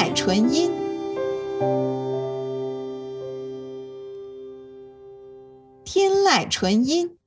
赖纯音，天籁纯音。